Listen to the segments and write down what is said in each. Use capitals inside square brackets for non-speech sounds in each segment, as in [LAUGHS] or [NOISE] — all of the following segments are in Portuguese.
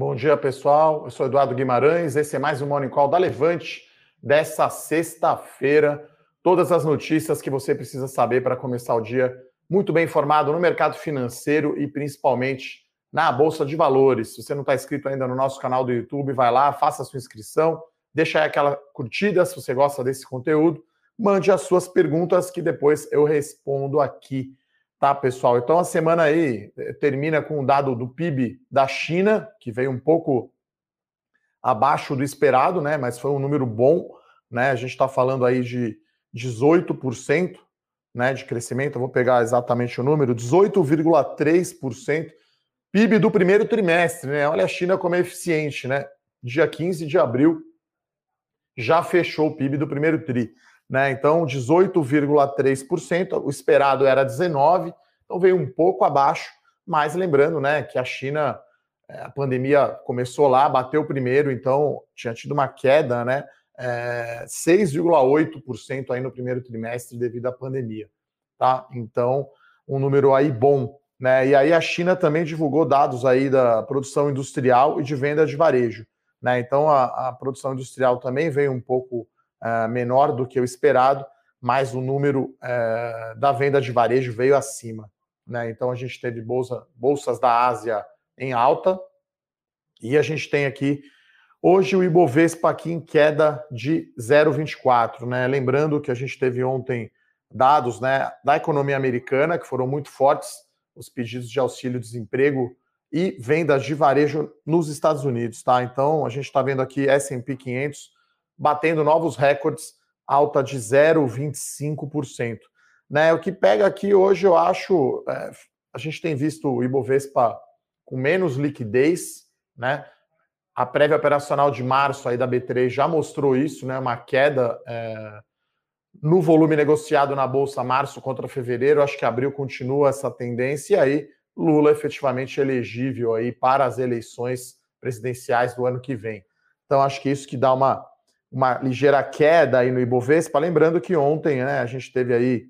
Bom dia, pessoal. Eu sou Eduardo Guimarães. Esse é mais um Morning Call da Levante dessa sexta-feira. Todas as notícias que você precisa saber para começar o dia muito bem informado no mercado financeiro e principalmente na Bolsa de Valores. Se você não está inscrito ainda no nosso canal do YouTube, vai lá, faça a sua inscrição, deixa aí aquela curtida se você gosta desse conteúdo, mande as suas perguntas que depois eu respondo aqui Tá, pessoal? Então a semana aí eh, termina com o dado do PIB da China, que veio um pouco abaixo do esperado, né? Mas foi um número bom, né? A gente está falando aí de 18% né, de crescimento. Eu vou pegar exatamente o número: 18,3% PIB do primeiro trimestre, né? Olha a China como é eficiente, né? Dia 15 de abril já fechou o PIB do primeiro tri. Né? Então, 18,3%, o esperado era 19%, então veio um pouco abaixo, mas lembrando né, que a China, é, a pandemia começou lá, bateu primeiro, então tinha tido uma queda, né? É, 6,8% aí no primeiro trimestre devido à pandemia. Tá? Então, um número aí bom. Né? E aí a China também divulgou dados aí da produção industrial e de venda de varejo. Né? Então a, a produção industrial também veio um pouco uh, menor do que o esperado, mas o número uh, da venda de varejo veio acima. Né? Então a gente teve bolsa, bolsas da Ásia em alta e a gente tem aqui hoje o Ibovespa aqui em queda de 0,24. Né? Lembrando que a gente teve ontem dados né, da economia americana que foram muito fortes, os pedidos de auxílio-desemprego e vendas de varejo nos Estados Unidos, tá? Então a gente está vendo aqui S&P 500 batendo novos recordes, alta de 0,25%. Né, o que pega aqui hoje, eu acho, é, a gente tem visto o Ibovespa com menos liquidez, né? A prévia operacional de março aí da B3 já mostrou isso, né? Uma queda é, no volume negociado na Bolsa março contra fevereiro. Acho que abril continua essa tendência e aí Lula efetivamente elegível aí para as eleições presidenciais do ano que vem. Então acho que isso que dá uma uma ligeira queda aí no Ibovespa. Lembrando que ontem né, a gente teve aí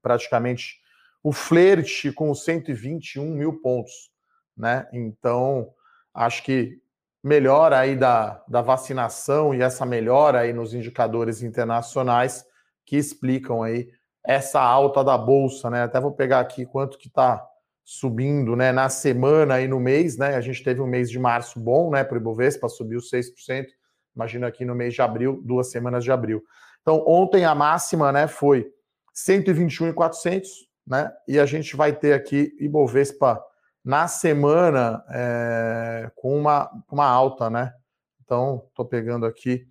praticamente o flerte com os 121 mil pontos. Né? Então, acho que melhora aí da, da vacinação e essa melhora aí nos indicadores internacionais que explicam aí essa alta da bolsa, né? Até vou pegar aqui quanto que está subindo, né, na semana e no mês, né? A gente teve um mês de março bom, né, para o Ibovespa, subiu 6%. Imagina aqui no mês de abril, duas semanas de abril. Então, ontem a máxima né, foi 121,400, né? E a gente vai ter aqui Ibovespa na semana é, com uma, uma alta, né? Então, estou pegando aqui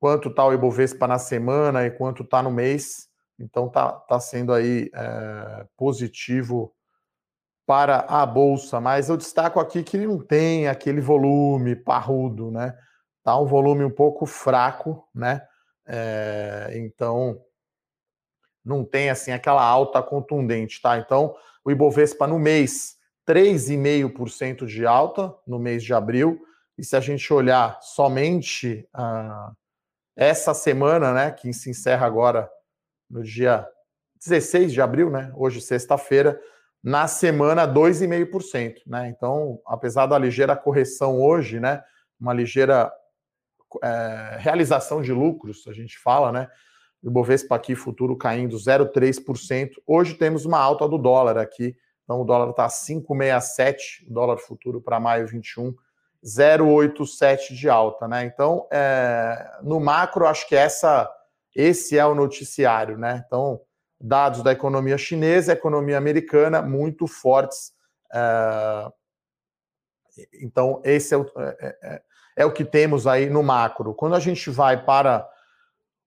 quanto está o Ibovespa na semana e quanto está no mês. Então, tá, tá sendo aí é, positivo para a Bolsa. Mas eu destaco aqui que não tem aquele volume parrudo, né? Tá um volume um pouco fraco, né? É, então não tem assim aquela alta contundente, tá? Então o Ibovespa no mês 3,5% de alta no mês de abril. E se a gente olhar somente ah, essa semana, né, que se encerra agora no dia 16 de abril, né, hoje sexta-feira, na semana 2,5%, né? Então, apesar da ligeira correção hoje, né, uma ligeira é, realização de lucros, a gente fala, né? O Bovespa aqui futuro caindo 0,3%. Hoje temos uma alta do dólar aqui. Então o dólar está 5,67, o dólar futuro para maio 21, 0,87 de alta, né? Então, é, no macro, acho que essa, esse é o noticiário, né? Então, dados da economia chinesa, economia americana muito fortes. É, então, esse é o, é, é, é é o que temos aí no macro. Quando a gente vai para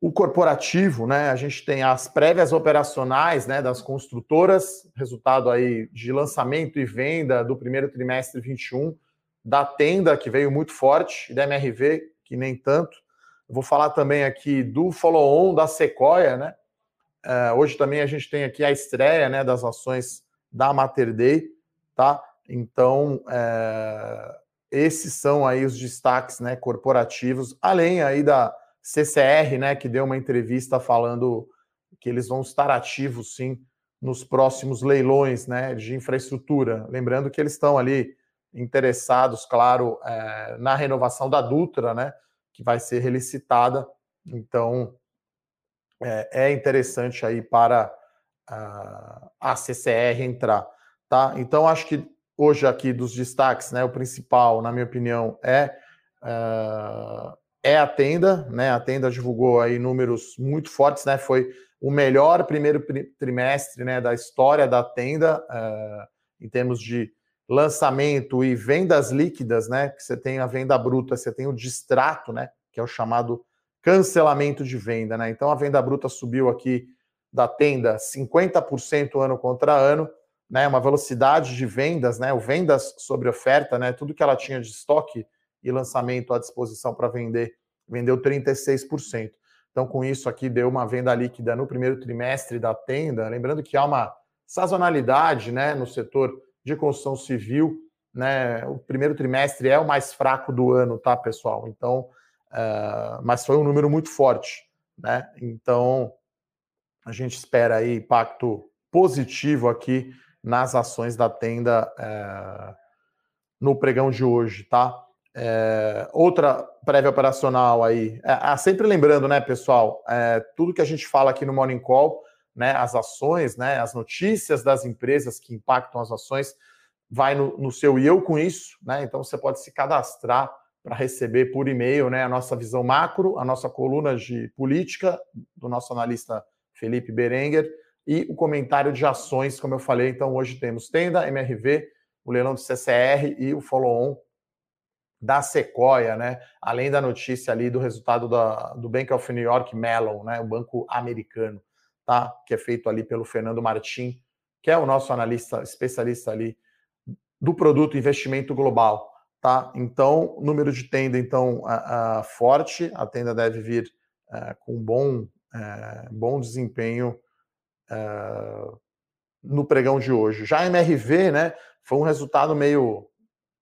o corporativo, né, a gente tem as prévias operacionais né, das construtoras, resultado aí de lançamento e venda do primeiro trimestre 21, da tenda, que veio muito forte, e da MRV, que nem tanto. Vou falar também aqui do follow-on da Sequoia, né? Uh, hoje também a gente tem aqui a estreia né, das ações da Mater Day, tá? Então, uh, esses são aí os destaques né, corporativos, além aí da CCR, né, que deu uma entrevista falando que eles vão estar ativos sim nos próximos leilões né, de infraestrutura. Lembrando que eles estão ali interessados, claro, é, na renovação da Dutra, né, que vai ser relicitada. Então, é, é interessante aí para a, a CCR entrar, tá? Então, acho que hoje aqui dos destaques, né, o principal, na minha opinião, é uh, é a Tenda, né? A Tenda divulgou aí números muito fortes, né? Foi o melhor primeiro trimestre, né, da história da Tenda uh, em termos de lançamento e vendas líquidas, né? Que você tem a venda bruta, você tem o distrato, né? Que é o chamado cancelamento de venda, né? Então a venda bruta subiu aqui da Tenda 50% ano contra ano, né? Uma velocidade de vendas, né? O vendas sobre oferta, né? Tudo que ela tinha de estoque e lançamento à disposição para vender, vendeu 36%. Então, com isso aqui, deu uma venda líquida no primeiro trimestre da tenda. Lembrando que há uma sazonalidade né, no setor de construção civil. Né? O primeiro trimestre é o mais fraco do ano, tá, pessoal? Então, uh, mas foi um número muito forte. Né? Então, a gente espera aí impacto positivo aqui nas ações da tenda uh, no pregão de hoje, tá? É, outra prévia operacional aí, é, ah, sempre lembrando, né, pessoal, é, tudo que a gente fala aqui no Morning Call, né, as ações, né, as notícias das empresas que impactam as ações, vai no, no seu e eu com isso, né, então você pode se cadastrar para receber por e-mail, né, a nossa visão macro, a nossa coluna de política do nosso analista Felipe Berenguer e o comentário de ações, como eu falei, então hoje temos Tenda, MRV, o leilão do CCR e o follow-on da Sequoia, né? Além da notícia ali do resultado da, do Bank of New York Mellon, né? O banco americano, tá? Que é feito ali pelo Fernando Martim, que é o nosso analista especialista ali do produto investimento global, tá? Então, número de tenda então a, a forte, a tenda deve vir é, com bom é, bom desempenho é, no pregão de hoje. Já a MRV, né? Foi um resultado meio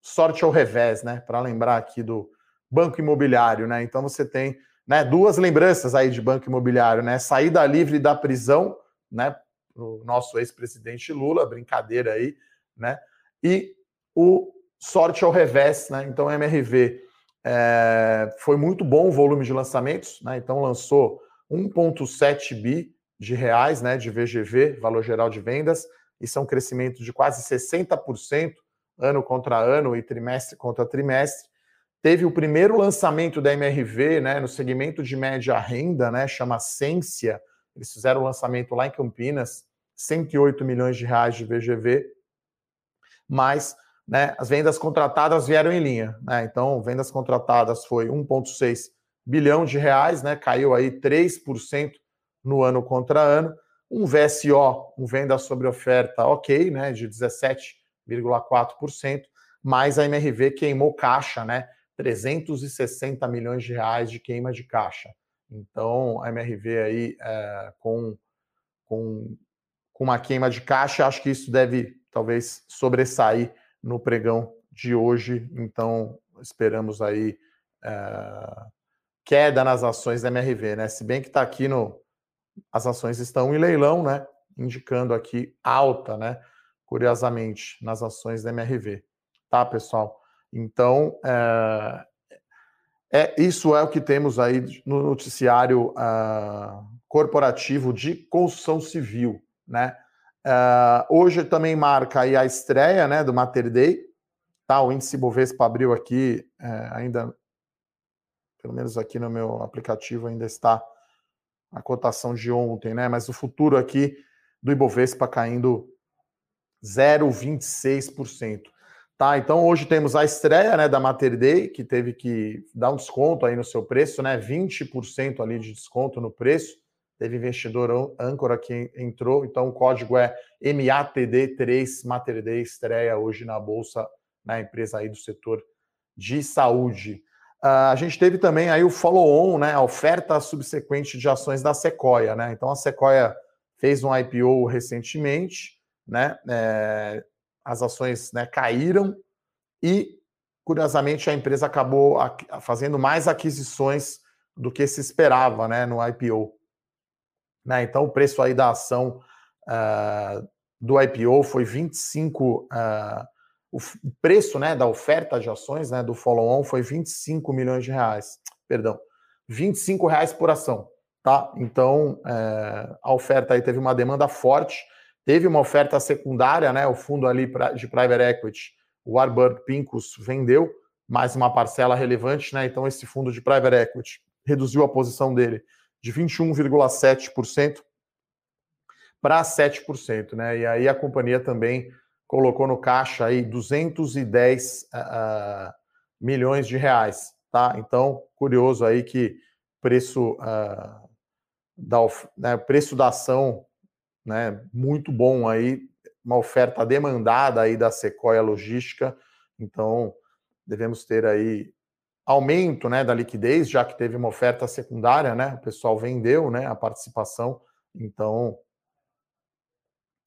sorte ao revés, né? Para lembrar aqui do banco imobiliário, né? Então você tem né, duas lembranças aí de banco imobiliário, né? Saída livre da prisão, né? O nosso ex-presidente Lula, brincadeira aí, né? E o sorte ao revés, né? Então MRV é, foi muito bom o volume de lançamentos, né? Então lançou 1,7 bi de reais, né? De VGV, valor geral de vendas, isso é um crescimento de quase 60% ano contra ano e trimestre contra trimestre. Teve o primeiro lançamento da MRV, né, no segmento de média renda, né, chama Cência. Eles fizeram o lançamento lá em Campinas, 108 milhões de reais de VGV. Mas, né, as vendas contratadas vieram em linha, né? Então, vendas contratadas foi 1.6 bilhão de reais, né? Caiu aí 3% no ano contra ano. Um VSO, um venda sobre oferta, ok, né, de 17 0,4%, mas a MRV queimou caixa, né? 360 milhões de reais de queima de caixa. Então, a MRV aí é, com, com, com uma queima de caixa, acho que isso deve talvez sobressair no pregão de hoje. Então, esperamos aí é, queda nas ações da MRV, né? Se bem que está aqui no. As ações estão em leilão, né? Indicando aqui alta, né? curiosamente, nas ações da MRV. Tá, pessoal? Então, é, é isso é o que temos aí no noticiário uh, corporativo de construção civil, né? Uh, hoje também marca aí a estreia, né, do Mater Day, tá? O índice Bovespa abriu aqui, é, ainda, pelo menos aqui no meu aplicativo ainda está a cotação de ontem, né? Mas o futuro aqui do Ibovespa caindo 0,26%. Tá, então hoje temos a estreia né, da Mater Day, que teve que dar um desconto aí no seu preço, né? 20% ali de desconto no preço. Teve investidor âncora que entrou, então o código é MATD3 Mater Day, estreia hoje na Bolsa, na empresa aí do setor de saúde. Uh, a gente teve também aí o follow-on, né? A oferta subsequente de ações da Sequoia, né? Então a Sequoia fez um IPO recentemente né? É, as ações né, caíram e, curiosamente, a empresa acabou fazendo mais aquisições do que se esperava né, no IPO. Né? Então, o preço aí da ação uh, do IPO foi 25 uh, o preço né, da oferta de ações né, do follow-on foi 25 milhões de reais. Perdão, 25 reais por ação. Tá? Então, é, a oferta aí teve uma demanda forte, teve uma oferta secundária, né? O fundo ali de private equity, o Warburg Pincus, vendeu mais uma parcela relevante, né? Então, esse fundo de private equity reduziu a posição dele de 21,7% para 7%, né? E aí a companhia também colocou no caixa aí 210 uh, uh, milhões de reais, tá? Então, curioso aí que preço uh, da né, preço da ação, né, muito bom aí, uma oferta demandada aí da Sequoia Logística, então devemos ter aí aumento, né, da liquidez, já que teve uma oferta secundária, né? O pessoal vendeu, né, a participação, então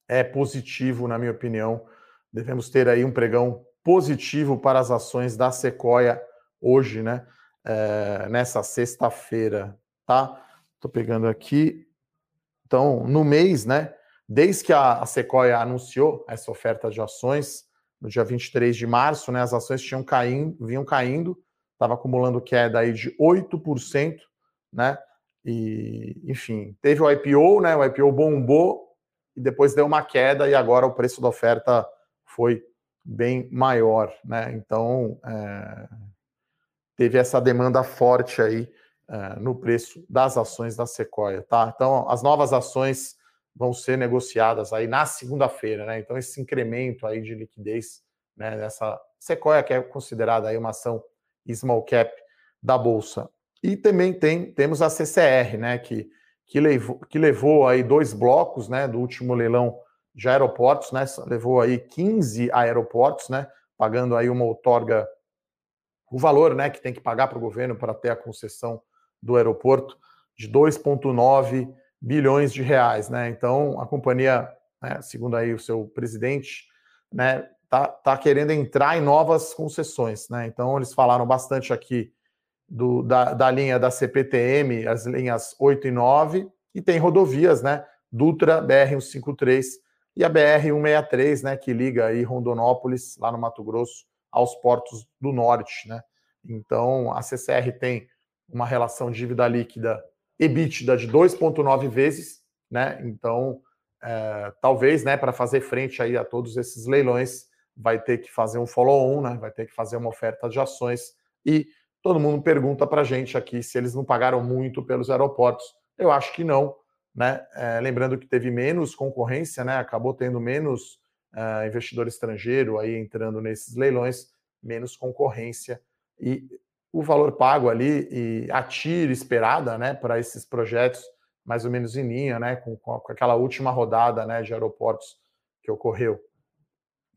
é positivo, na minha opinião. Devemos ter aí um pregão positivo para as ações da Sequoia hoje, né? É, nessa sexta-feira, tá? Estou pegando aqui. Então, no mês, né? Desde que a, a Sequoia anunciou essa oferta de ações, no dia 23 de março, né? As ações tinham caindo, vinham caindo, estava acumulando queda aí de 8%, né? E, enfim, teve o IPO, né? O IPO bombou, e depois deu uma queda e agora o preço da oferta foi bem maior, né? Então é, teve essa demanda forte aí é, no preço das ações da Sequoia, tá? Então as novas ações vão ser negociadas aí na segunda-feira, né? Então esse incremento aí de liquidez, né? Nessa Sequoia que é considerada aí uma ação small cap da bolsa. E também tem temos a CCR, né? Que que levou, que levou aí dois blocos, né, do último leilão de aeroportos, né, levou aí 15 aeroportos, né, pagando aí uma outorga, o valor, né, que tem que pagar para o governo para ter a concessão do aeroporto de 2,9 bilhões de reais, né, então a companhia, né, segundo aí o seu presidente, né, tá, tá querendo entrar em novas concessões, né, então eles falaram bastante aqui do, da, da linha da CPTM, as linhas 8 e 9, e tem rodovias, né? Dutra, BR-153 e a BR-163, né? Que liga aí Rondonópolis, lá no Mato Grosso, aos portos do norte, né? Então, a CCR tem uma relação dívida líquida EBITDA de 2,9 vezes, né? Então, é, talvez, né, para fazer frente aí a todos esses leilões, vai ter que fazer um follow-on, né? Vai ter que fazer uma oferta de ações e Todo mundo pergunta para a gente aqui se eles não pagaram muito pelos aeroportos. Eu acho que não. Né? É, lembrando que teve menos concorrência, né? acabou tendo menos uh, investidor estrangeiro aí entrando nesses leilões, menos concorrência. E o valor pago ali e a tira esperada né, para esses projetos, mais ou menos em linha né, com, com aquela última rodada né, de aeroportos que ocorreu,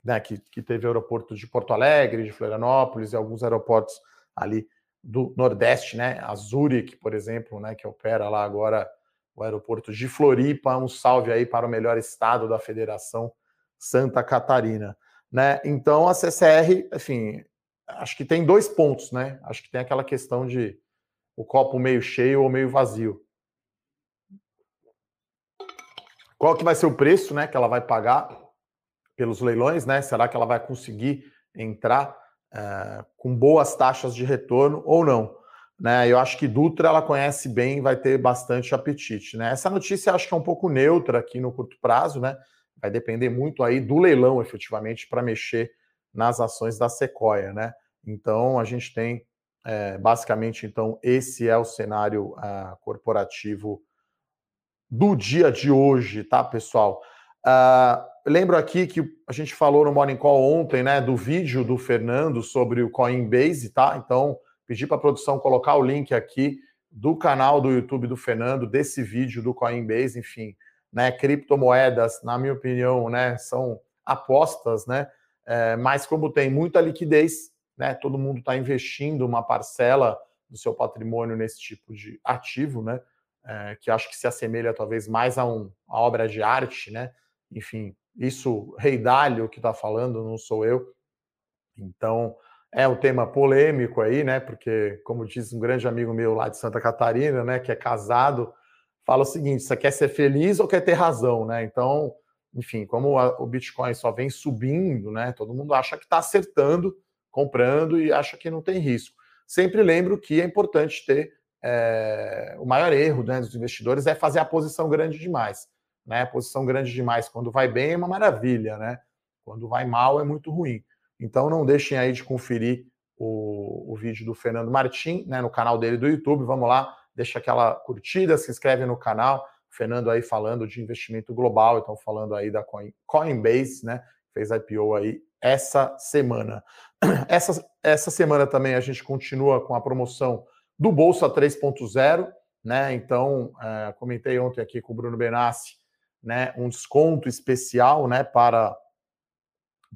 né, que, que teve aeroporto de Porto Alegre, de Florianópolis e alguns aeroportos ali do Nordeste, né? A Zurich, por exemplo, né, que opera lá agora o aeroporto de Floripa. Um salve aí para o melhor estado da Federação Santa Catarina, né? Então a CCR, enfim, acho que tem dois pontos, né? Acho que tem aquela questão de o copo meio cheio ou meio vazio. Qual que vai ser o preço, né, que ela vai pagar pelos leilões, né? Será que ela vai conseguir entrar é, com boas taxas de retorno ou não. Né? Eu acho que Dutra ela conhece bem vai ter bastante apetite. Né? Essa notícia acho que é um pouco neutra aqui no curto prazo, né? Vai depender muito aí do leilão, efetivamente, para mexer nas ações da Sequoia, né? Então a gente tem é, basicamente, então, esse é o cenário uh, corporativo do dia de hoje, tá, pessoal? Uh, lembro aqui que a gente falou no Morning Call ontem, né, do vídeo do Fernando sobre o Coinbase, tá? Então, pedi para a produção colocar o link aqui do canal do YouTube do Fernando, desse vídeo do Coinbase, enfim, né, criptomoedas, na minha opinião, né, são apostas, né, é, mas como tem muita liquidez, né, todo mundo está investindo uma parcela do seu patrimônio nesse tipo de ativo, né, é, que acho que se assemelha talvez mais a, um, a obra de arte, né, enfim, isso Rei Dálio que está falando, não sou eu. Então, é um tema polêmico aí, né? Porque, como diz um grande amigo meu lá de Santa Catarina, né, que é casado, fala o seguinte: você quer ser feliz ou quer ter razão, né? Então, enfim, como a, o Bitcoin só vem subindo, né? Todo mundo acha que está acertando, comprando e acha que não tem risco. Sempre lembro que é importante ter é, o maior erro né, dos investidores é fazer a posição grande demais. Né? Posição grande demais, quando vai bem, é uma maravilha, né? Quando vai mal, é muito ruim. Então, não deixem aí de conferir o, o vídeo do Fernando Martim, né, no canal dele do YouTube. Vamos lá, deixa aquela curtida, se inscreve no canal. Fernando aí falando de investimento global, então falando aí da Coin, Coinbase, né? Fez IPO aí essa semana. [CLEARS THROAT] Essa, essa semana também a gente continua com a promoção do Bolsa 3.0, né? Então, é, comentei ontem aqui com o Bruno Benassi, né? Um desconto especial, né? Para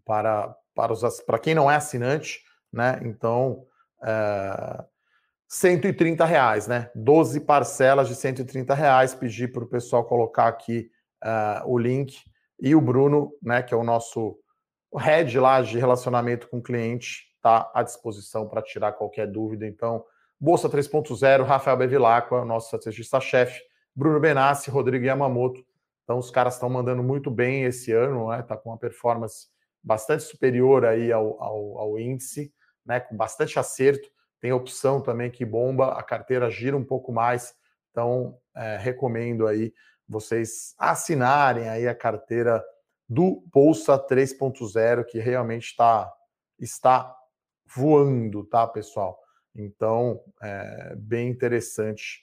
para para os para quem não é assinante, né? Então, é, 130 reais, né? 12 parcelas de 130 reais. Pedi para o pessoal colocar aqui uh, o link e o Bruno, né? Que é o nosso head lá de relacionamento com o cliente, está à disposição para tirar qualquer dúvida. Então, Bolsa 3.0, Rafael Bevilacqua, nosso estrategista-chefe, Bruno Benassi, Rodrigo Yamamoto. Então, os caras estão mandando muito bem esse ano, né? Tá com uma performance bastante superior aí ao, ao, ao índice, né? Com bastante acerto. Tem opção também que bomba, a carteira gira um pouco mais. Então, é, recomendo aí vocês assinarem aí a carteira do Bolsa 3.0, que realmente está, está voando, tá, pessoal? Então, é bem interessante.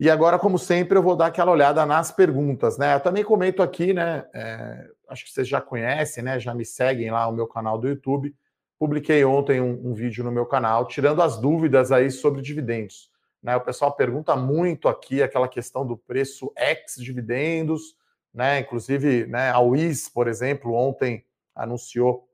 E agora, como sempre, eu vou dar aquela olhada nas perguntas, né? Eu também comento aqui, né? É, acho que vocês já conhecem, né? Já me seguem lá no meu canal do YouTube. Publiquei ontem um, um vídeo no meu canal, tirando as dúvidas aí sobre dividendos. Né? O pessoal pergunta muito aqui aquela questão do preço ex-dividendos, né? Inclusive, né, a WIS, por exemplo, ontem anunciou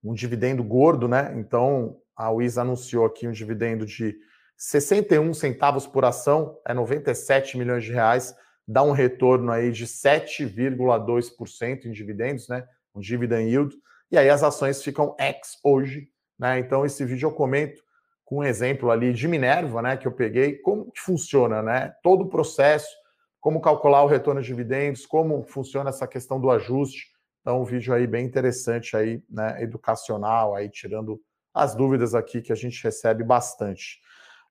um dividendo gordo, né? Então, a WIS anunciou aqui um dividendo de 61 centavos por ação, é 97 milhões de reais, dá um retorno aí de 7,2% em dividendos, né? Um dividend yield. E aí as ações ficam ex hoje, né? Então esse vídeo eu comento com um exemplo ali de Minerva, né, que eu peguei, como que funciona, né? Todo o processo, como calcular o retorno de dividendos, como funciona essa questão do ajuste. Então, um vídeo aí bem interessante aí, né, educacional, aí tirando as dúvidas aqui que a gente recebe bastante.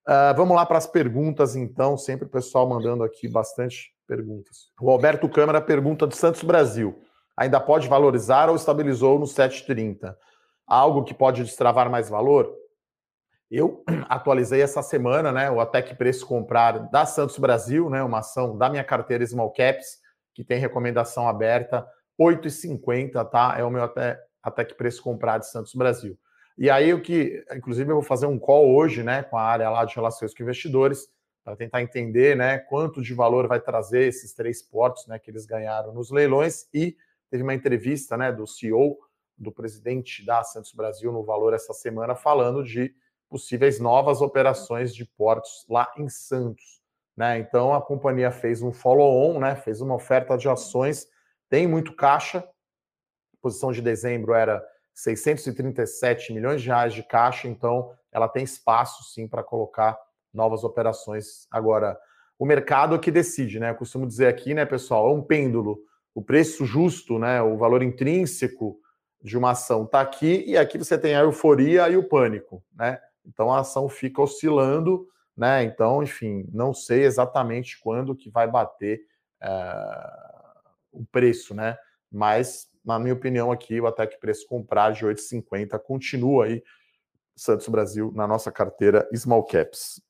Uh, vamos lá para as perguntas, então. Sempre o pessoal mandando aqui bastante perguntas. O Alberto Câmara pergunta do Santos Brasil. Ainda pode valorizar ou estabilizou no 7,30? Algo que pode destravar mais valor? Eu [CLEARS THROAT] atualizei essa semana, né, o até que preço comprar da Santos Brasil, né, uma ação da minha carteira Small Caps, que tem recomendação aberta, 8,50, tá? É o meu até, até que preço comprar de Santos Brasil. E aí o que, inclusive, eu vou fazer um call hoje, né, com a área lá de relações com investidores, para tentar entender, né, quanto de valor vai trazer esses três portos, né, que eles ganharam nos leilões. E teve uma entrevista, né, do CEO, do presidente da Santos Brasil no Valor essa semana, falando de possíveis novas operações de portos lá em Santos. Né? Então a companhia fez um follow-on, né? fez uma oferta de ações, tem muito caixa. A posição de dezembro era 637 milhões de reais de caixa, então ela tem espaço sim para colocar novas operações. Agora, o mercado é que decide, né? Eu costumo dizer aqui, né, pessoal, é um pêndulo. O preço justo, né, o valor intrínseco de uma ação está aqui e aqui você tem a euforia e o pânico, né? Então a ação fica oscilando, né? Então, enfim, não sei exatamente quando que vai bater uh, o preço, né? Mas na minha opinião, aqui o até que preço comprar de 8,50 continua aí Santos Brasil na nossa carteira Small Caps.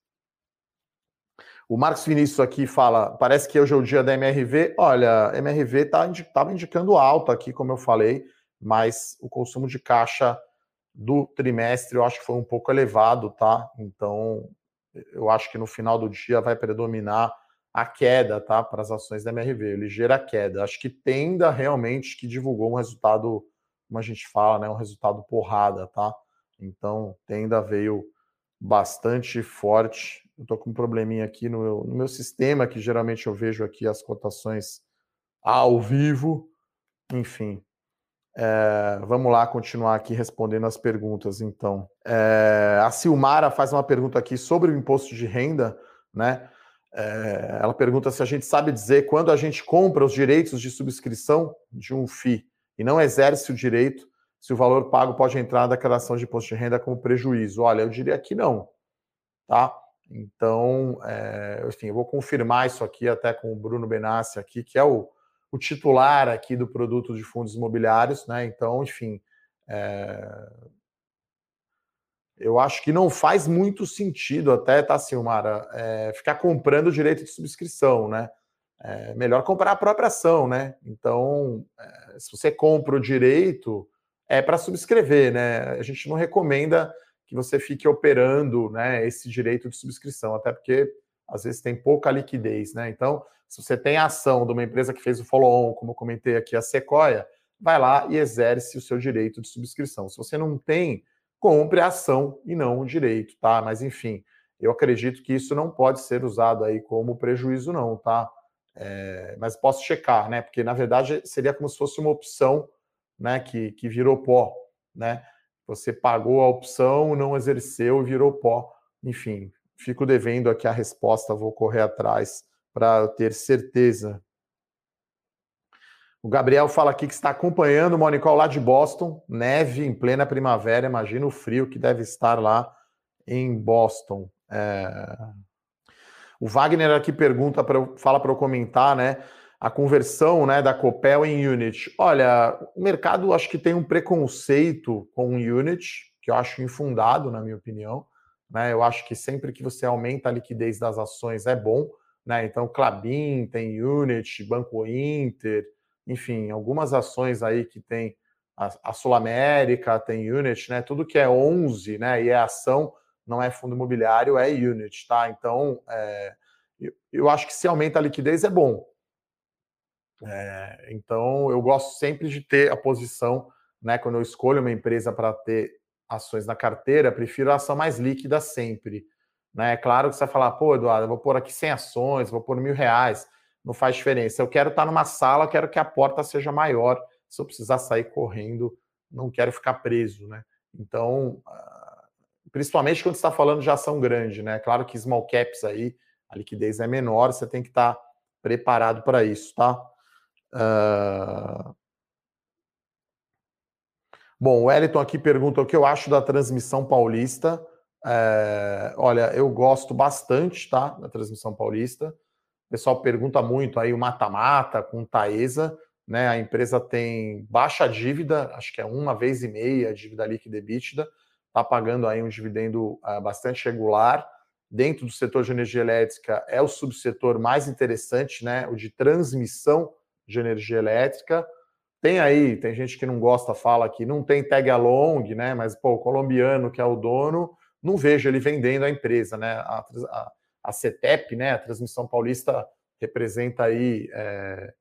O Marcos Vinícius aqui fala: parece que hoje é o dia da MRV. Olha, MRV estava tá, indicando alta aqui, como eu falei, mas o consumo de caixa do trimestre eu acho que foi um pouco elevado, tá? Então, eu acho que no final do dia vai predominar a queda, tá? Para as ações da MRV, ligeira queda. Acho que tenda realmente que divulgou um resultado, como a gente fala, né? Um resultado porrada, tá? Então, tenda veio bastante forte. Eu tô com um probleminha aqui no meu, no meu sistema, que geralmente eu vejo aqui as cotações ao vivo. Enfim, é, vamos lá continuar aqui respondendo as perguntas, então. É, a Silmara faz uma pergunta aqui sobre o imposto de renda, né? É, ela pergunta se a gente sabe dizer quando a gente compra os direitos de subscrição de um FII e não exerce o direito, se o valor pago pode entrar na declaração de imposto de renda como prejuízo. Olha, eu diria que não, tá? Então, é, enfim, eu vou confirmar isso aqui até com o Bruno Benassi aqui, que é o, o titular aqui do produto de fundos imobiliários, né? Então, enfim, é, eu acho que não faz muito sentido até, tá, Silmara, é, ficar comprando direito de subscrição, né? É melhor comprar a própria ação, né? Então, é, se você compra o direito, é para subscrever, né? A gente não recomenda que você fique operando né, esse direito de subscrição, até porque às vezes tem pouca liquidez, né? Então, se você tem a ação de uma empresa que fez o follow-on, como eu comentei aqui, a Sequoia, vai lá e exerce o seu direito de subscrição. Se você não tem, compre a ação e não o direito, tá? Mas enfim, eu acredito que isso não pode ser usado aí como prejuízo, não, tá? É, mas posso checar, né? Porque na verdade seria como se fosse uma opção, né? Que, que virou pó, né? Você pagou a opção, não exerceu virou pó. Enfim, fico devendo aqui a resposta, vou correr atrás para ter certeza. O Gabriel fala aqui que está acompanhando o Monicol lá de Boston, neve em plena primavera, imagina o frio que deve estar lá em Boston. É... O Wagner aqui pergunta, pra, fala para eu comentar, né? A conversão né, da Copel em Unit. Olha, o mercado acho que tem um preconceito com Unit, que eu acho infundado, na minha opinião. Né? Eu acho que sempre que você aumenta a liquidez das ações é bom. Né? Então, Clabin tem Unit, Banco Inter, enfim, algumas ações aí que tem a, Sul América, tem Unit, né? Tudo que é 11, né? E é ação, não é fundo imobiliário, é Unit, tá? Então, é, eu, eu, acho que se aumenta a liquidez é bom. É, então, eu gosto sempre de ter a posição, né? Quando eu escolho uma empresa para ter ações na carteira, prefiro a ação mais líquida sempre. Né? É claro que você vai falar, pô, Eduardo, eu vou pôr aqui 100 ações, vou pôr mil reais. Não faz diferença. Eu quero estar numa sala, quero que a porta seja maior. Se eu precisar sair correndo, não quero ficar preso, né? Então, ah, principalmente quando está falando de ação grande, né? Claro que small caps aí, a liquidez é menor, você tem que estar preparado para isso, tá? Uh... Bom, o Wellington aqui pergunta o que eu acho da transmissão paulista. É, olha, eu gosto bastante, tá? Da transmissão paulista. O pessoal pergunta muito aí o mata-mata com Taesa, né? A empresa tem baixa dívida, acho que é uma vez e meia a dívida líquida EBITDA, está pagando aí um dividendo uh, bastante regular. Dentro do setor de energia elétrica é o subsetor mais interessante, né? O de transmissão de energia elétrica. Tem aí, tem gente que não gosta, fala que não tem tag along, né? Mas pô, o colombiano que é o dono não vejo ele vendendo a empresa, né? A, a, a CETEP, né? A Transmissão Paulista representa aí é,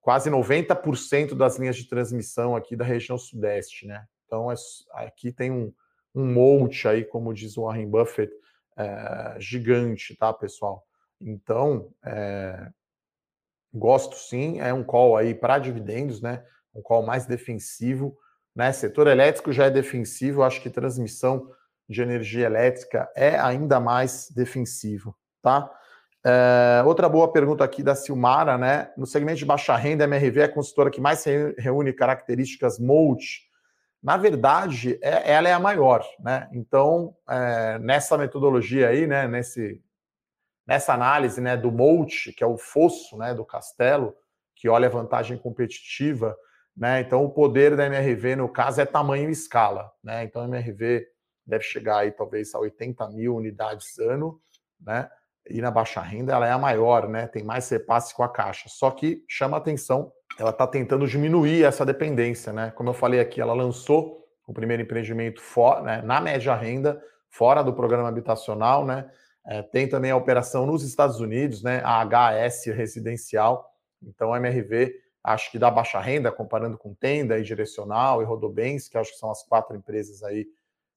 quase 90% das linhas de transmissão aqui da região sudeste, né? Então é, aqui tem um, um monte aí, como diz o Warren Buffett, é, gigante, tá, pessoal? Então, é, gosto sim, é um call aí para dividendos, né? Um call mais defensivo, né? Setor elétrico já é defensivo, acho que transmissão de energia elétrica é ainda mais defensivo, tá? É, outra boa pergunta aqui da Silmara, né? No segmento de baixa renda, a MRV é a consultora que mais reúne características MOLT. Na verdade, é, ela é a maior, né? Então, é, nessa metodologia aí, né? Nesse, nessa análise, né? Do MOLT, que é o fosso, né? Do castelo, que olha a vantagem competitiva, né? Então, o poder da MRV no caso é tamanho e escala, né? Então, a MRV deve chegar aí talvez a 80 mil unidades ano, né? E na baixa renda ela é a maior, né? Tem mais repasse com a caixa. Só que chama atenção, ela está tentando diminuir essa dependência, né? Como eu falei aqui, ela lançou o primeiro empreendimento for, né, na média renda, fora do programa habitacional, né? É, tem também a operação nos Estados Unidos, né? A HS residencial. Então, a MRV, acho que dá baixa renda, comparando com Tenda e Direcional e Rodobens, que acho que são as quatro empresas aí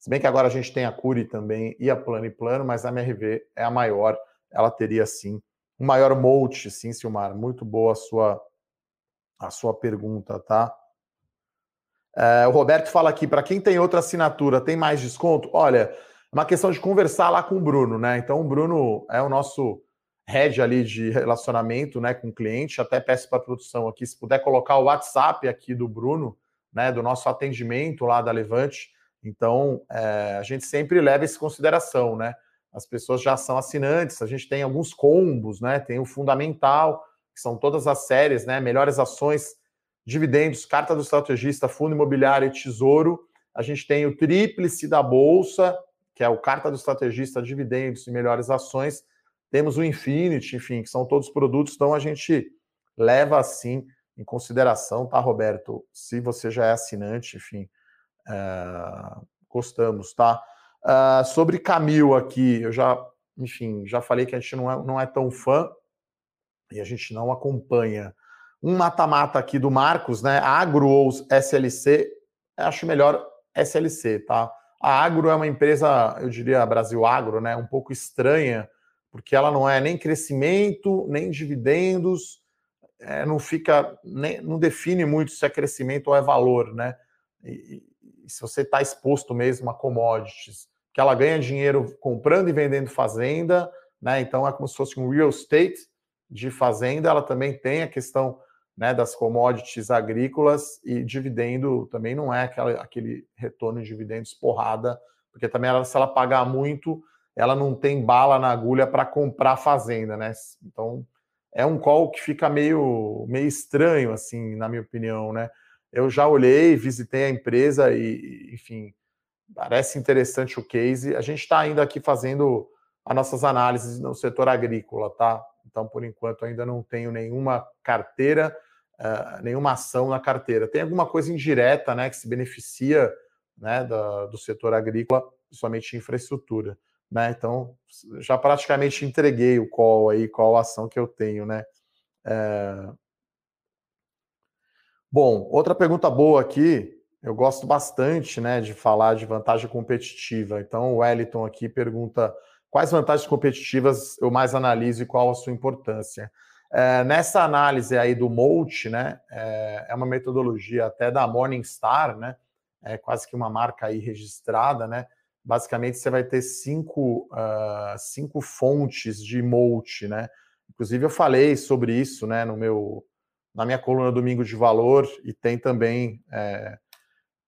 se bem que agora a gente tem a Curi também e a Plano e Plano, mas a MRV é a maior, ela teria sim um maior multi, sim, Silmar. Muito boa a sua, a sua pergunta, tá? É, o Roberto fala aqui, para quem tem outra assinatura, tem mais desconto? Olha, é uma questão de conversar lá com o Bruno, né? Então, o Bruno é o nosso head ali de relacionamento né, com o cliente. Até peço para a produção aqui, se puder colocar o WhatsApp aqui do Bruno, né, do nosso atendimento lá da Levante. Então, é, a gente sempre leva isso em consideração, né? As pessoas já são assinantes, a gente tem alguns combos, né? Tem o fundamental, que são todas as séries, né? Melhores ações, dividendos, carta do estrategista, fundo imobiliário e tesouro. A gente tem o tríplice da bolsa, que é o carta do estrategista, dividendos e melhores ações. Temos o Infinity, enfim, que são todos produtos, então a gente leva assim em consideração, tá, Roberto? Se você já é assinante, enfim, é, gostamos, tá? Uh, sobre Camil aqui, eu já, enfim, já falei que a gente não é, não é tão fã e a gente não acompanha. Um mata-mata aqui do Marcos, né? Agro ou SLC, acho melhor SLC, tá? A Agro é uma empresa, eu diria Brasil Agro, né? Um pouco estranha, porque ela não é nem crescimento, nem dividendos, é, não fica, nem, não define muito se é crescimento ou é valor, né? E se você está exposto mesmo a commodities, que ela ganha dinheiro comprando e vendendo fazenda, né? Então é como se fosse um real estate de fazenda, ela também tem a questão né, das commodities agrícolas e dividendo também não é aquela, aquele retorno de dividendos porrada, porque também ela, se ela pagar muito, ela não tem bala na agulha para comprar fazenda, né? Então é um call que fica meio, meio estranho, assim, na minha opinião, né? Eu já olhei, visitei a empresa e, enfim, parece interessante o case. A gente está ainda aqui fazendo as nossas análises no setor agrícola, tá? Então, por enquanto, ainda não tenho nenhuma carteira, uh, nenhuma ação na carteira. Tem alguma coisa indireta, né, que se beneficia, né, da, do setor agrícola, somente infraestrutura. Né? Então, já praticamente entreguei o qual aí, qual ação que eu tenho, né? É... Bom, outra pergunta boa aqui, eu gosto bastante, né, de falar de vantagem competitiva. Então, o Wellington aqui pergunta quais vantagens competitivas eu mais analiso e qual a sua importância. É, nessa análise aí do Molt, né, é, é, uma metodologia até da Morningstar, né, é quase que uma marca aí registrada, né, basicamente você vai ter cinco, uh, cinco fontes de Molt, né? Inclusive eu falei sobre isso, né, no meu na minha coluna Domingo de Valor e tem também é,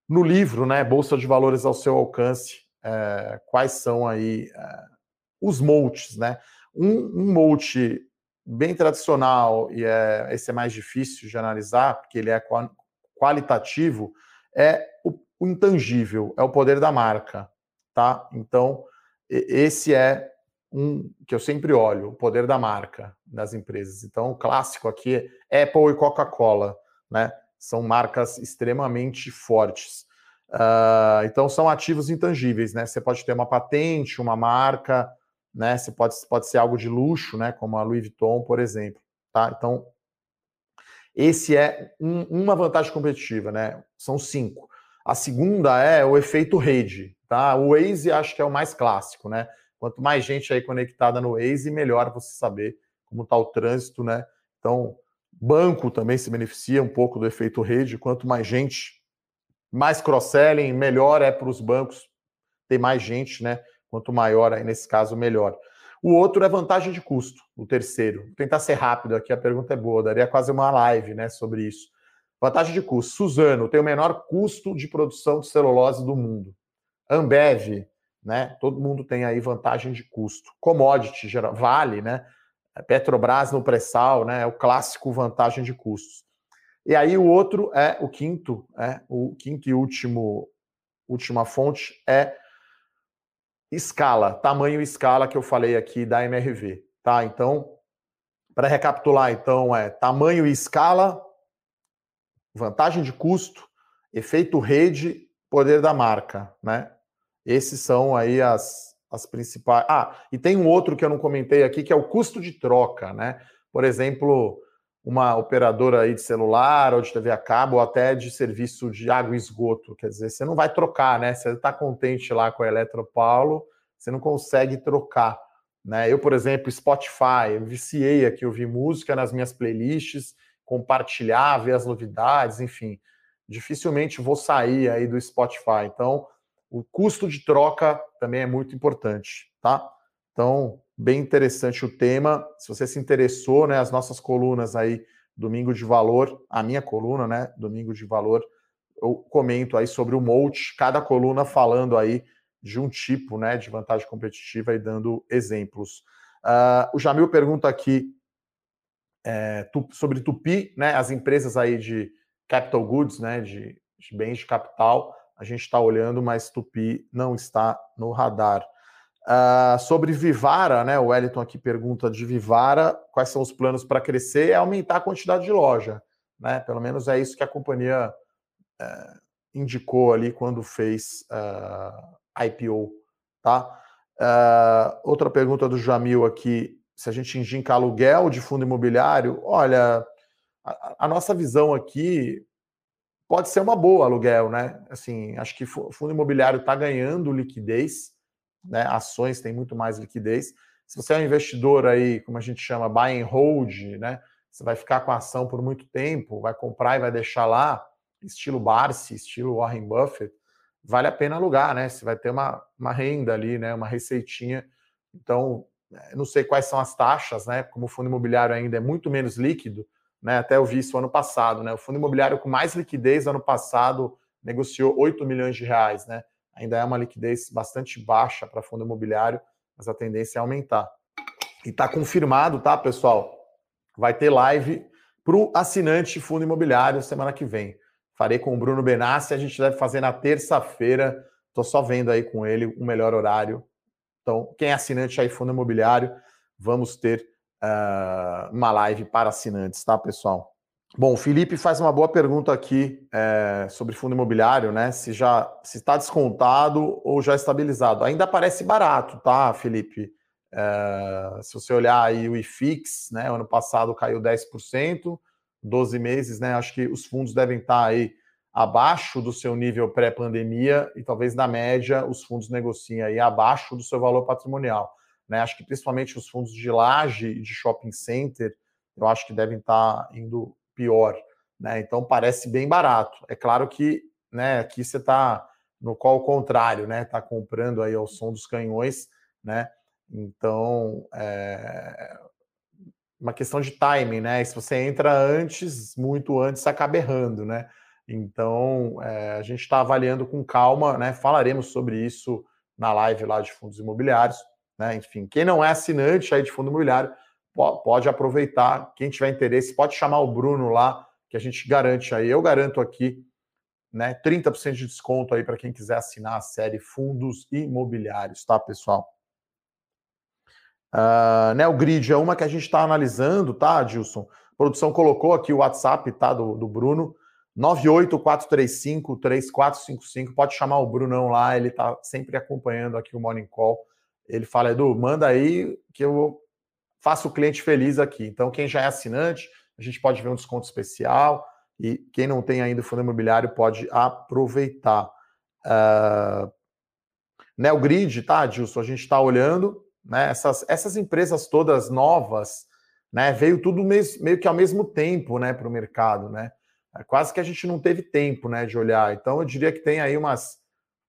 no livro, né, Bolsa de Valores ao seu alcance, é, quais são aí é, os molts, né? Um, um molt bem tradicional e é, esse é mais difícil de analisar porque ele é qualitativo é o, o intangível, é o poder da marca tá? Então, esse é um que eu sempre olho, o poder da marca das empresas. Então, o clássico aqui é Apple e Coca-Cola, né? São marcas extremamente fortes. Uh, então, são ativos intangíveis, né? Você pode ter uma patente, uma marca, né? Você pode, pode ser algo de luxo, né? Como a Louis Vuitton, por exemplo, tá? Então, esse é um, uma vantagem competitiva, né? São cinco. A segunda é o efeito rede, tá? O Waze acho que é o mais clássico, né? Quanto mais gente aí conectada no Waze, melhor você saber como está o trânsito, né? Então, banco também se beneficia um pouco do efeito rede. Quanto mais gente, mais cross-selling, melhor é para os bancos ter mais gente, né? Quanto maior aí nesse caso, melhor. O outro é vantagem de custo, o terceiro. Vou tentar ser rápido aqui, a pergunta é boa, daria quase uma live, né, sobre isso. Vantagem de custo. Suzano tem o menor custo de produção de celulose do mundo. Ambev, né? Todo mundo tem aí vantagem de custo. Commodity, Vale, né? Petrobras no pré-sal, né? É o clássico vantagem de custos. E aí o outro é o quinto, é o quinto e último última fonte é escala, tamanho e escala que eu falei aqui da MRV, tá? Então, para recapitular, então é tamanho e escala vantagem de custo, efeito rede, poder da marca, né? Esses são aí as, as principais. Ah, e tem um outro que eu não comentei aqui, que é o custo de troca, né? Por exemplo, uma operadora aí de celular ou de TV a cabo ou até de serviço de água e esgoto. Quer dizer, você não vai trocar, né? Você está contente lá com a Eletropaulo, você não consegue trocar. Né? Eu, por exemplo, Spotify, eu viciei aqui, ouvir música nas minhas playlists compartilhar, ver as novidades, enfim. Dificilmente vou sair aí do Spotify. Então, o custo de troca também é muito importante, tá? Então, bem interessante o tema. Se você se interessou, né, as nossas colunas aí, Domingo de Valor, a minha coluna, né, Domingo de Valor, eu comento aí sobre o Molt, cada coluna falando aí de um tipo, né, de vantagem competitiva e dando exemplos. Uh, o Jamil pergunta aqui é, sobre Tupi, né, as empresas aí de capital goods, né, de, de bens de capital, a gente está olhando, mas Tupi não está no radar. Uh, sobre Vivara, né? O Wellington aqui pergunta de Vivara, quais são os planos para crescer e aumentar a quantidade de loja, né? Pelo menos é isso que a companhia uh, indicou ali quando fez uh, eh, IPO, tá? Uh, outra pergunta do Jamil aqui, se a gente indica aluguel de fundo imobiliário, olha, a, a nossa visão aqui pode ser uma boa aluguel, né? Assim, acho que o fundo imobiliário está ganhando liquidez, né? Ações têm muito mais liquidez. Se você é um investidor aí, como a gente chama, buy and hold, né? Você vai ficar com a ação por muito tempo, vai comprar e vai deixar lá, estilo Barsi, estilo Warren Buffett, vale a pena alugar, né? Você vai ter uma, uma renda ali, né? Uma receitinha. Então, eh, não sei quais são as taxas, né? Como o fundo imobiliário ainda é muito menos líquido, né? Até eu vi isso ano passado, né? O fundo imobiliário com mais liquidez ano passado negociou 8 milhões de reais, né? ainda é uma liquidez bastante baixa para fundo imobiliário, mas a tendência é aumentar. E está confirmado, tá, pessoal? Vai ter live para o assinante fundo imobiliário semana que vem. Farei com o Bruno Benassi, a gente deve fazer na terça-feira. Estou só vendo aí com ele o melhor horário. Então, quem é assinante aí fundo imobiliário, vamos ter uh, uma live para assinantes, tá, pessoal? Bom, o Felipe faz uma boa pergunta aqui é, sobre fundo imobiliário, né? Se já se está descontado ou já estabilizado. Ainda parece barato, tá, Felipe? É, se você olhar aí o IFIX, né? Ano passado caiu 10%, 12 meses, né? Acho que os fundos devem estar aí abaixo do seu nível pré-pandemia e talvez na média os fundos negociem aí abaixo do seu valor patrimonial, né? Acho que principalmente os fundos de laje e de shopping center, eu acho que devem estar indo pior. Né? Então parece bem barato. É claro que né, aqui você está no qual o contrário, né? Está comprando aí ao som dos canhões, né? Então é uma questão de timing, né? Se você entra antes, muito antes, acaba errando, né? Então é, a gente está avaliando com calma, né? Falaremos sobre isso na live lá de fundos imobiliários, né? Enfim, quem não é assinante aí de fundo imobiliário, pode aproveitar. Quem tiver interesse, pode chamar o Bruno lá, que a gente garante aí. Eu garanto aqui né, 30% de desconto aí para quem quiser assinar a série Fundos Imobiliários, tá, pessoal? Uh, né, o grid é uma que a gente está analisando, tá, Gilson? A produção colocou aqui o WhatsApp, tá, do, do Bruno, 98435-3455. Pode chamar o Brunão lá, ele está sempre acompanhando aqui o Morning Call. Ele fala, Edu, manda aí que eu faça o cliente feliz aqui. Então, quem já é assinante, a gente pode ver um desconto especial e quem não tem ainda o fundo imobiliário pode aproveitar. Uh, Neogrid, tá, Dilson? A gente está olhando, né? Essas, essas empresas todas novas, né? Veio tudo meio que ao mesmo tempo, né, para o mercado, né? É quase que a gente não teve tempo, né, de olhar. Então, eu diria que tem aí umas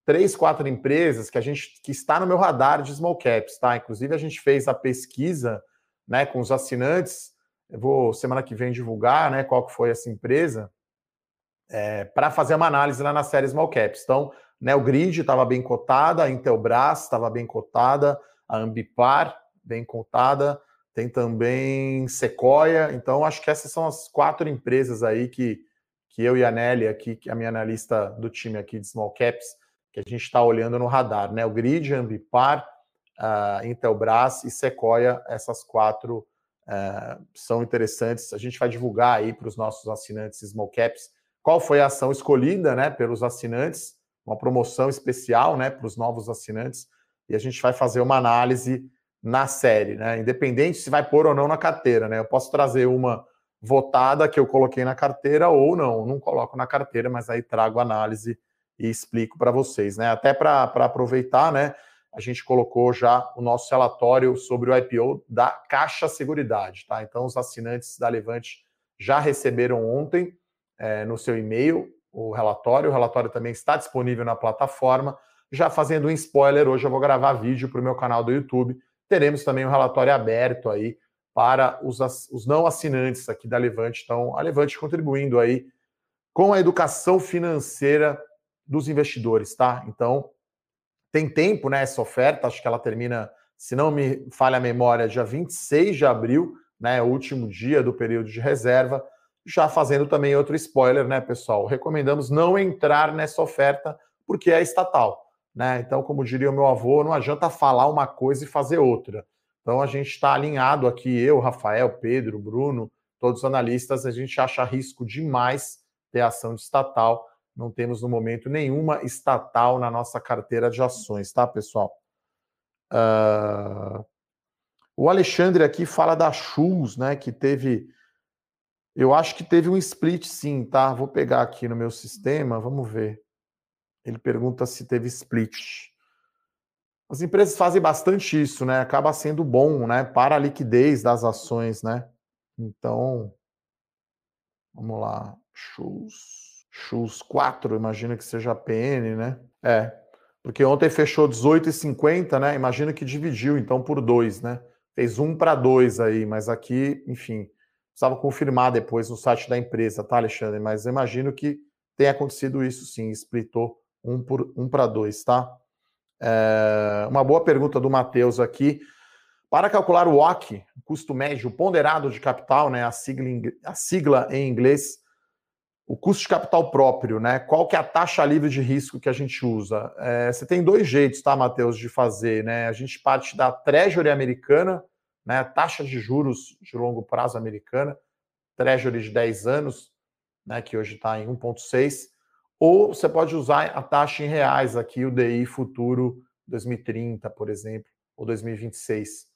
três, quatro empresas que a gente que está no meu radar de small caps, tá? Inclusive, a gente fez a pesquisa né, com os assinantes. Eu vou semana que vem divulgar, né, qual que foi essa empresa, é, para fazer uma análise lá na série Small Caps. Então, né, o Grid estava bem cotada, a Intelbras estava bem cotada, a Ambipar bem cotada, tem também Sequoia. Então, acho que essas são as quatro empresas aí que, que eu e a Nelly aqui, é a minha analista do time aqui de Small Caps, que a gente está olhando no radar, né? O Grid, Ambipar, uh, Intelbras e Sequoia, essas quatro uh, são interessantes. A gente vai divulgar aí para os nossos assinantes Small Caps qual foi a ação escolhida né, pelos assinantes, uma promoção especial né, para os novos assinantes, e a gente vai fazer uma análise na série, né? Independente se vai pôr ou não na carteira, né? Eu posso trazer uma votada que eu coloquei na carteira ou não, não coloco na carteira, mas aí trago análise e explico para vocês, né? Até para aproveitar, né? a gente colocou já o nosso relatório sobre o IPO da Caixa Seguridade, tá? Então, os assinantes da Levante já receberam ontem é, no seu e-mail o relatório. O relatório também está disponível na plataforma. Já fazendo um spoiler, hoje eu vou gravar vídeo para o meu canal do YouTube teremos também um relatório aberto aí para os, os não assinantes aqui da Levante. Então, a Levante contribuindo aí com a educação financeira dos investidores, tá? Então, tem tempo, né, essa oferta, acho que ela termina, se não me falha a memória, dia 26 de abril, né, último dia do período de reserva. Já fazendo também outro spoiler, né, pessoal? Recomendamos não entrar nessa oferta porque é estatal, né? Então, como diria o meu avô, não adianta falar uma coisa e fazer outra. Então, a gente está alinhado aqui, eu, Rafael, Pedro, Bruno, todos os analistas, a gente acha risco demais ter ação de estatal. Não temos no momento nenhuma estatal na nossa carteira de ações, tá, pessoal? Uh... O Alexandre aqui fala da Shoes, né? Que teve. Eu acho que teve um split, sim, tá? Vou pegar aqui no meu sistema, vamos ver. Ele pergunta se teve split. As empresas fazem bastante isso, né? Acaba sendo bom, né? Para a liquidez das ações, né? Então, vamos lá. Shoes. Shoes 4, imagino que seja PN, né? É. Porque ontem fechou 18,50, né? Imagino que dividiu, então, por 2, né? Fez um para dois aí, mas aqui, enfim, precisava confirmar depois no site da empresa, tá, Alexandre? Mas imagino que tenha acontecido isso sim, splitou um, por, um para dois, tá? É, uma boa pergunta do Matheus aqui. Para calcular o OC, custo médio ponderado de capital, né, a sigla em inglês, o custo de capital próprio, né? Qual que é a taxa livre de risco que a gente usa? É, você tem dois jeitos, tá, Matheus, de fazer, né? A gente parte da Treasury americana, né? Taxa de juros de longo prazo americana, Treasury de 10 anos, né? Que hoje está em 1,6, ou você pode usar a taxa em reais aqui, o DI futuro 2030, por exemplo, ou 2026.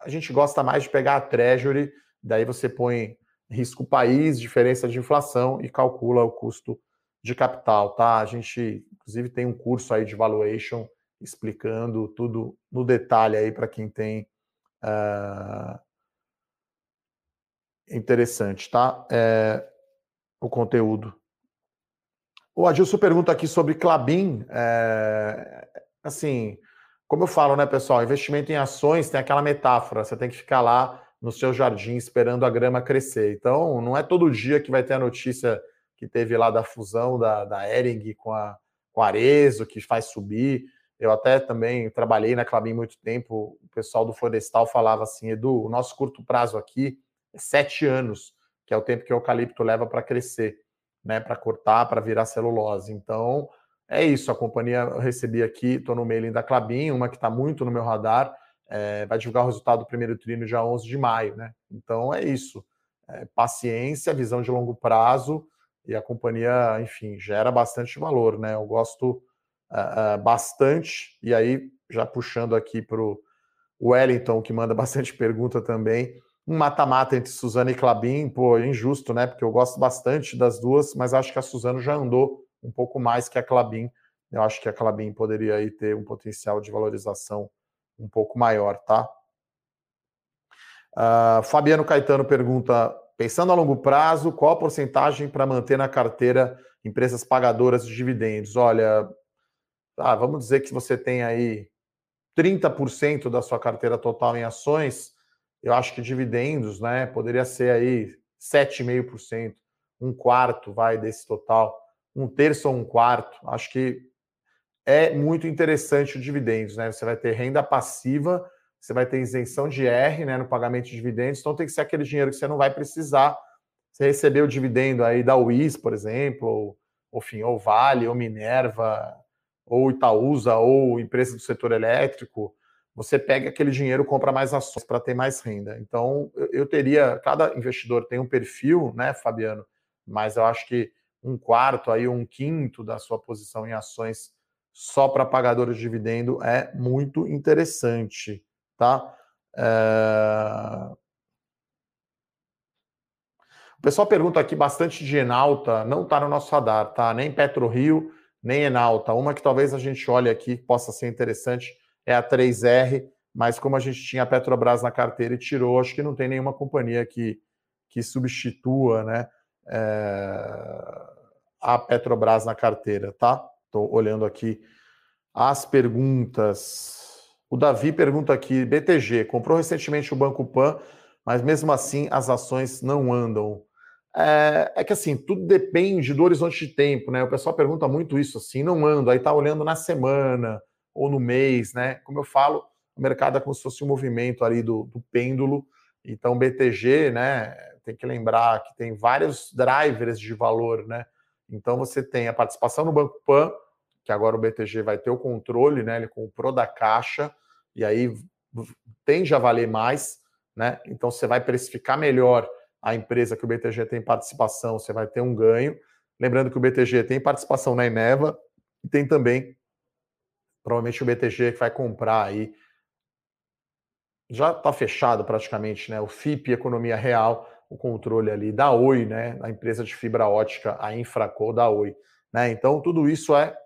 A gente gosta mais de pegar a Treasury, daí você põe risco país, diferença de inflação e calcula o custo de capital, tá? A gente, inclusive, tem um curso aí de valuation explicando tudo no detalhe aí para quem tem uh, interessante, tá? É, o conteúdo. O Adilson pergunta aqui sobre Clabin. É, assim, como eu falo, né, pessoal? Investimento em ações tem aquela metáfora, você tem que ficar lá no seu jardim esperando a grama crescer. Então, não é todo dia que vai ter a notícia que teve lá da fusão da, da Ering com a, com a Arezo, que faz subir. Eu até também trabalhei na Clabin muito tempo, o pessoal do Florestal falava assim, Edu, o nosso curto prazo aqui é sete anos, que é o tempo que o eucalipto leva para crescer, né, para cortar, para virar celulose. Então, é isso, a companhia eu recebi aqui, estou no mailing da Clabin, uma que está muito no meu radar, é, vai divulgar o resultado do primeiro trino dia 11 de maio, né? Então é isso. É, paciência, visão de longo prazo e a companhia, enfim, gera bastante valor, né? Eu gosto uh, uh, bastante, e aí, já puxando aqui para o Wellington, que manda [LAUGHS] bastante pergunta também. Um mata-mata entre Suzano e Clabin, pô, é injusto, né? Porque eu gosto bastante das duas, mas acho que a Suzano já andou um pouco mais que a Clabin. Eu acho que a Clabin poderia aí ter um potencial de valorização um pouco maior, tá? Uh, Fabiano Caetano pergunta: pensando a longo prazo, qual a porcentagem para manter na carteira empresas pagadoras de dividendos? Olha, ah, vamos dizer que você tem aí 30% da sua carteira total em ações, eu acho que dividendos, né, poderia ser aí 7,5%, um quarto vai desse total, um terço ou um quarto. Acho que é muito interessante o dividendos, né? Você vai ter renda passiva, você vai ter isenção de R né, no pagamento de dividendos, então tem que ser aquele dinheiro que você não vai precisar. Você receber o dividendo aí da UIS, por exemplo, ou, enfim, ou Vale, ou Minerva, ou Itaúsa, ou empresa do setor elétrico, você pega aquele dinheiro, compra mais ações para ter mais renda. Então, eu, eu teria, cada investidor tem um perfil, né, Fabiano? Mas eu acho que um quarto aí, um quinto da sua posição em ações só para pagadores de dividendo é muito interessante, tá? É... O pessoal pergunta aqui bastante de Enalta, não está no nosso radar, tá? Nem PetroRio, nem Enalta. Uma que talvez a gente olhe aqui possa ser interessante é a 3R, mas como a gente tinha a Petrobras na carteira e tirou, acho que não tem nenhuma companhia que, que substitua, né? É... a Petrobras na carteira, tá? Estou olhando aqui as perguntas. O Davi pergunta aqui: BTG comprou recentemente o Banco Pan, mas mesmo assim as ações não andam. É, é, que assim, tudo depende do horizonte de tempo, né? O pessoal pergunta muito isso assim, não ando, aí tá olhando na semana ou no mês, né? Como eu falo, o mercado é como se fosse um movimento ali do, do pêndulo. Então, BTG, né? Tem que lembrar que tem vários drivers de valor, né? Então você tem a participação no Banco Pan, que agora o BTG vai ter o controle, né? Ele comprou da Caixa e aí tende a valer mais, né? Então você vai precificar melhor a empresa que o BTG tem participação, você vai ter um ganho. Lembrando que o BTG tem participação na Eneva e tem também, provavelmente, o BTG que vai comprar aí. Já está fechado praticamente, né? O FIP Economia Real, o controle ali da Oi, né? A empresa de fibra ótica, a Infraco da Oi. Né? Então, tudo isso é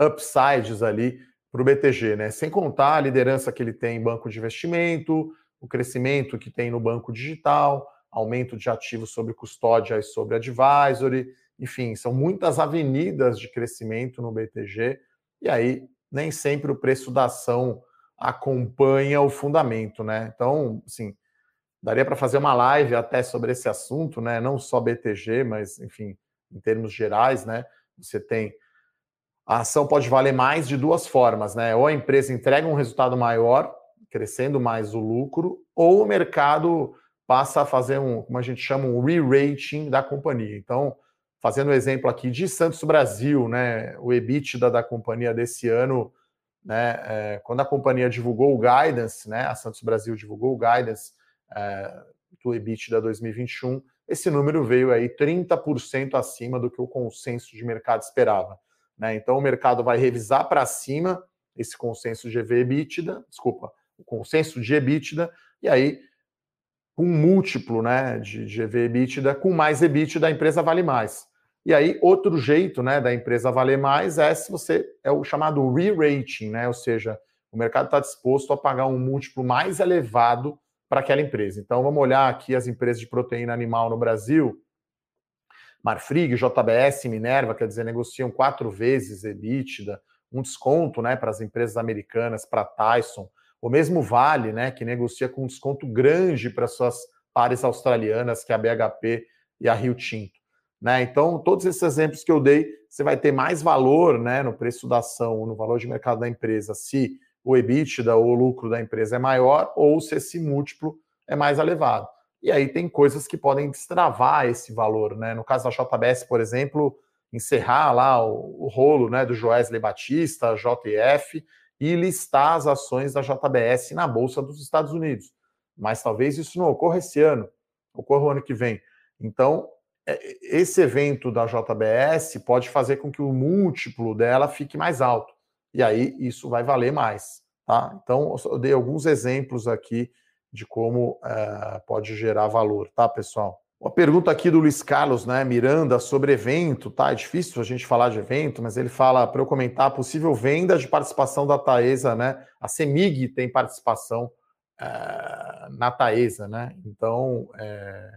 upsides ali para o BTG, né? Sem contar a liderança que ele tem em banco de investimento, o crescimento que tem no banco digital, aumento de ativos sobre custódia e sobre advisory, enfim, são muitas avenidas de crescimento no BTG, e aí nem sempre o preço da ação acompanha o fundamento, né? Então, assim, daria para fazer uma live até sobre esse assunto, né? Não só BTG, mas, enfim, em termos gerais, né? Você tem a ação pode valer mais de duas formas, né? Ou a empresa entrega um resultado maior, crescendo mais o lucro, ou o mercado passa a fazer um, como a gente chama, um re-rating da companhia. Então, fazendo o um exemplo aqui de Santos Brasil, né? O EBITDA da companhia desse ano, né? É, quando a companhia divulgou o guidance, né? A Santos Brasil divulgou o guidance é, do EBITDA 2021, esse número veio aí 30% acima do que o consenso de mercado esperava. Né? Então o mercado vai revisar para cima esse consenso de EBITDA, desculpa, o consenso de EBITDA, e aí com um múltiplo né, de, de EBITDA, com mais EBITDA a empresa vale mais. E aí, outro jeito né, da empresa valer mais é se você é o chamado re-rating, né? Ou seja, o mercado está disposto a pagar um múltiplo mais elevado para aquela empresa. Então, vamos olhar aqui as empresas de proteína animal no Brasil. Marfrig, JBS, Minerva, quer dizer, negociam quatro vezes EBITDA, um desconto né, para as empresas americanas, para Tyson, o mesmo Vale, né, que negocia com um desconto grande para suas pares australianas, que é a BHP e a Rio Tinto. Né? Então, todos esses exemplos que eu dei, você vai ter mais valor né, no preço da ação, no valor de mercado da empresa, se o EBITDA ou o lucro da empresa é maior ou se esse múltiplo é mais elevado. E aí tem coisas que podem destravar esse valor, né? No caso da JBS, por exemplo, encerrar lá o, o rolo né, do Joesley Batista, JF, e listar as ações da JBS na Bolsa dos Estados Unidos. Mas talvez isso não ocorra esse ano, ocorra o ano que vem. Então, é, esse evento da JBS pode fazer com que o múltiplo dela fique mais alto. E aí isso vai valer mais. Tá? Então, eu dei alguns exemplos aqui de como uh, pode gerar valor, tá, pessoal? Uma pergunta aqui do Luiz Carlos, né, Miranda, sobre evento, tá? É difícil a gente falar de evento, mas ele fala para eu comentar a possível venda de participação da Taesa, né? A Semig tem participação uh, na Taesa, né? Então, é,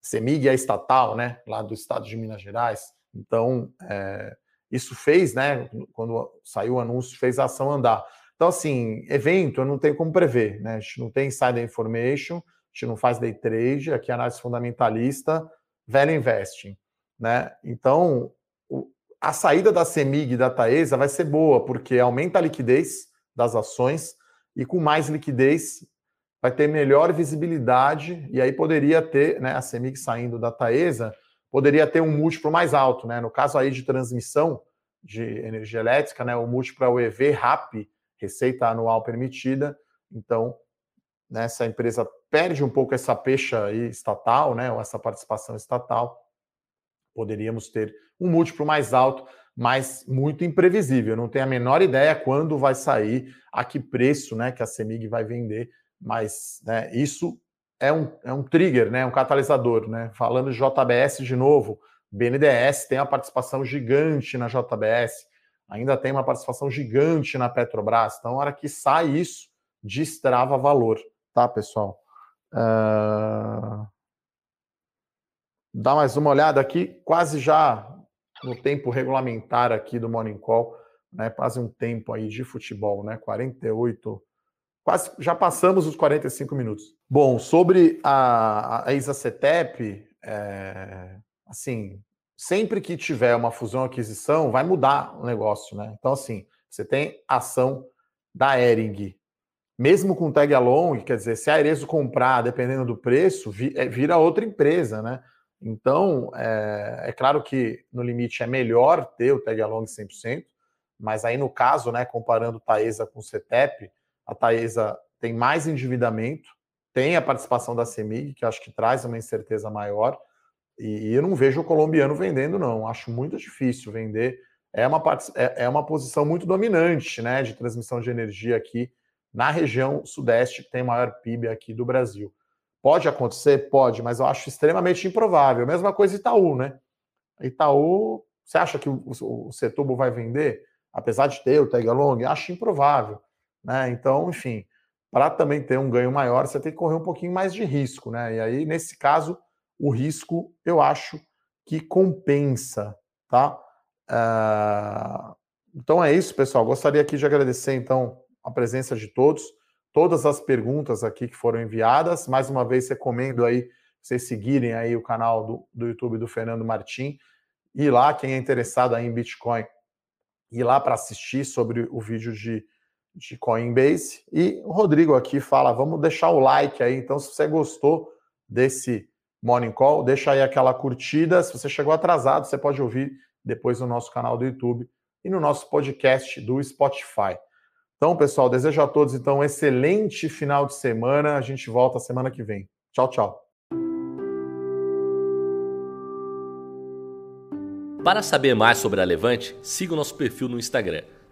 Semig é estatal, né? Lá do estado de Minas Gerais. Então, é, isso fez, né? Quando saiu o anúncio, fez a ação andar. Então, assim, evento eu não tenho como prever, né? A gente não tem insider information, a gente não faz day trade, aqui é análise fundamentalista, velho investing, né? Então, a saída da Semig e da Taesa vai ser boa, porque aumenta a liquidez das ações e com mais liquidez vai ter melhor visibilidade e aí poderia ter, né, a Semig saindo da Taesa, poderia ter um múltiplo mais alto, né? No caso aí de transmissão de energia elétrica, né, o múltiplo é o EV RAP, receita anual permitida. Então, né, essa empresa perde um pouco essa pecha estatal, né, ou essa participação estatal, poderíamos ter um múltiplo mais alto, mas muito imprevisível. Não tenho a menor ideia quando vai sair, a que preço né, que a Semig vai vender, mas né, isso é um, é um trigger, né, um catalisador. Né? Falando de JBS de novo, BNDES tem uma participação gigante na JBS ainda tem uma participação gigante na Petrobras. Então, na hora que sai isso, destrava valor, tá, pessoal? Uh... Dá mais uma olhada aqui, quase já no tempo regulamentar aqui do Morning Call. né? Quase um tempo aí de futebol, né? 48, quase já passamos os 45 minutos. Bom, sobre a, a Isacetep, é, assim, sempre que tiver uma fusão aquisição, vai mudar o negócio, né? Então, assim, você tem ação da Ering, mesmo com tag along, quer dizer, se a Arezo comprar, dependendo do preço, é, vira outra empresa, né? Então, é, é, claro que no limite é melhor ter o tag along 100%, mas aí no caso, né, comparando Taesa com CETEP, a Taesa tem mais endividamento, tem a participação da CEMIG, que acho que traz uma incerteza maior, e, eu não vejo o colombiano vendendo, não. Acho muito difícil vender. É uma, é, é uma posição muito dominante né, de transmissão de energia aqui na região sudeste, que tem maior PIB aqui do Brasil. Pode acontecer? Pode, mas eu acho extremamente improvável. Mesma coisa Itaú, né? Itaú, você acha que o, o, o Setúbal vai vender? Apesar de ter o tag along, acho improvável. Né? Então, enfim, para também ter um ganho maior, você tem que correr um pouquinho mais de risco. Né? E aí, nesse caso, o risco eu acho que compensa. Tá? Uh... Então é isso, pessoal. Gostaria aqui de agradecer, então, a presença de todos todas as perguntas aqui que foram enviadas. Mais uma vez, recomendo aí vocês seguirem aí o canal do, do YouTube do Fernando Martim. E lá, quem é interessado aí em Bitcoin, ir lá para assistir sobre o vídeo de, de Coinbase. E o Rodrigo aqui fala: vamos deixar o like aí. Então, se você gostou desse Morning Call, deixa aí aquela curtida. Se você chegou atrasado, você pode ouvir depois no nosso canal do YouTube e no nosso podcast do Spotify. Então, pessoal, desejo a todos então um excelente final de semana. A gente volta semana que vem. Tchau, tchau. Para saber mais sobre a Levante, siga o nosso perfil no Instagram,